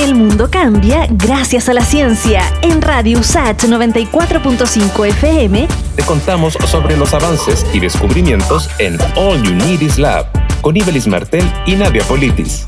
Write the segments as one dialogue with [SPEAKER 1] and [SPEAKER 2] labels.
[SPEAKER 1] El mundo cambia gracias a la ciencia. En Radio USAT 94.5 FM
[SPEAKER 2] te contamos sobre los avances y descubrimientos en All You Need Is Lab con Ibelis Martel y Nadia Politis.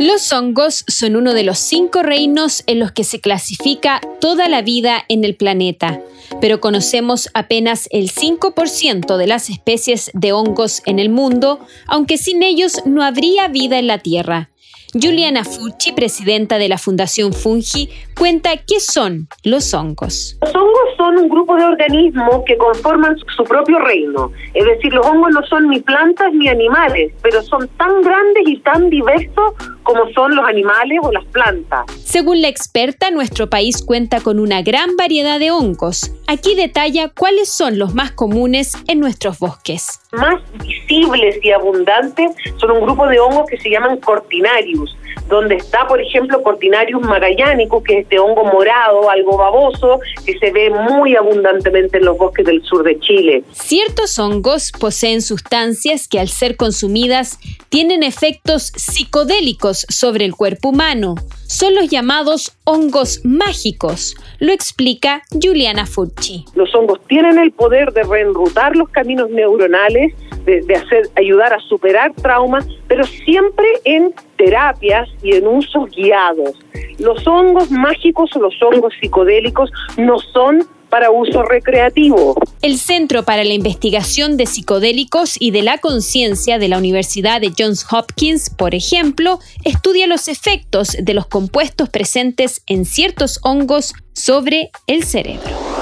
[SPEAKER 3] Los hongos son uno de los cinco reinos en los que se clasifica toda la vida en el planeta, pero conocemos apenas el 5% de las especies de hongos en el mundo, aunque sin ellos no habría vida en la Tierra. Juliana Fucci, presidenta de la Fundación Fungi, cuenta qué son los hongos.
[SPEAKER 4] Los hongos son un grupo de organismos que conforman su propio reino. Es decir, los hongos no son ni plantas ni animales, pero son tan grandes y tan diversos como son los animales o las plantas.
[SPEAKER 3] Según la experta, nuestro país cuenta con una gran variedad de hongos. Aquí detalla cuáles son los más comunes en nuestros bosques.
[SPEAKER 4] Más visibles y abundantes son un grupo de hongos que se llaman cortinarius, donde está, por ejemplo, Cortinarius magallánicos, que es este hongo morado, algo baboso, que se ve muy abundantemente en los bosques del sur de Chile.
[SPEAKER 3] Ciertos hongos poseen sustancias que al ser consumidas tienen efectos psicodélicos sobre el cuerpo humano. Son los llamados hongos mágicos, lo explica Juliana Fucci.
[SPEAKER 4] Los hongos tienen el poder de reenrutar los caminos neuronales de, hacer, ayudar a superar traumas, pero siempre en terapias y en usos guiados. Los hongos mágicos o los hongos psicodélicos no son para uso recreativo.
[SPEAKER 3] El Centro para la Investigación de Psicodélicos y de la Conciencia de la Universidad de Johns Hopkins, por ejemplo, estudia los efectos de los compuestos presentes en ciertos hongos sobre el cerebro.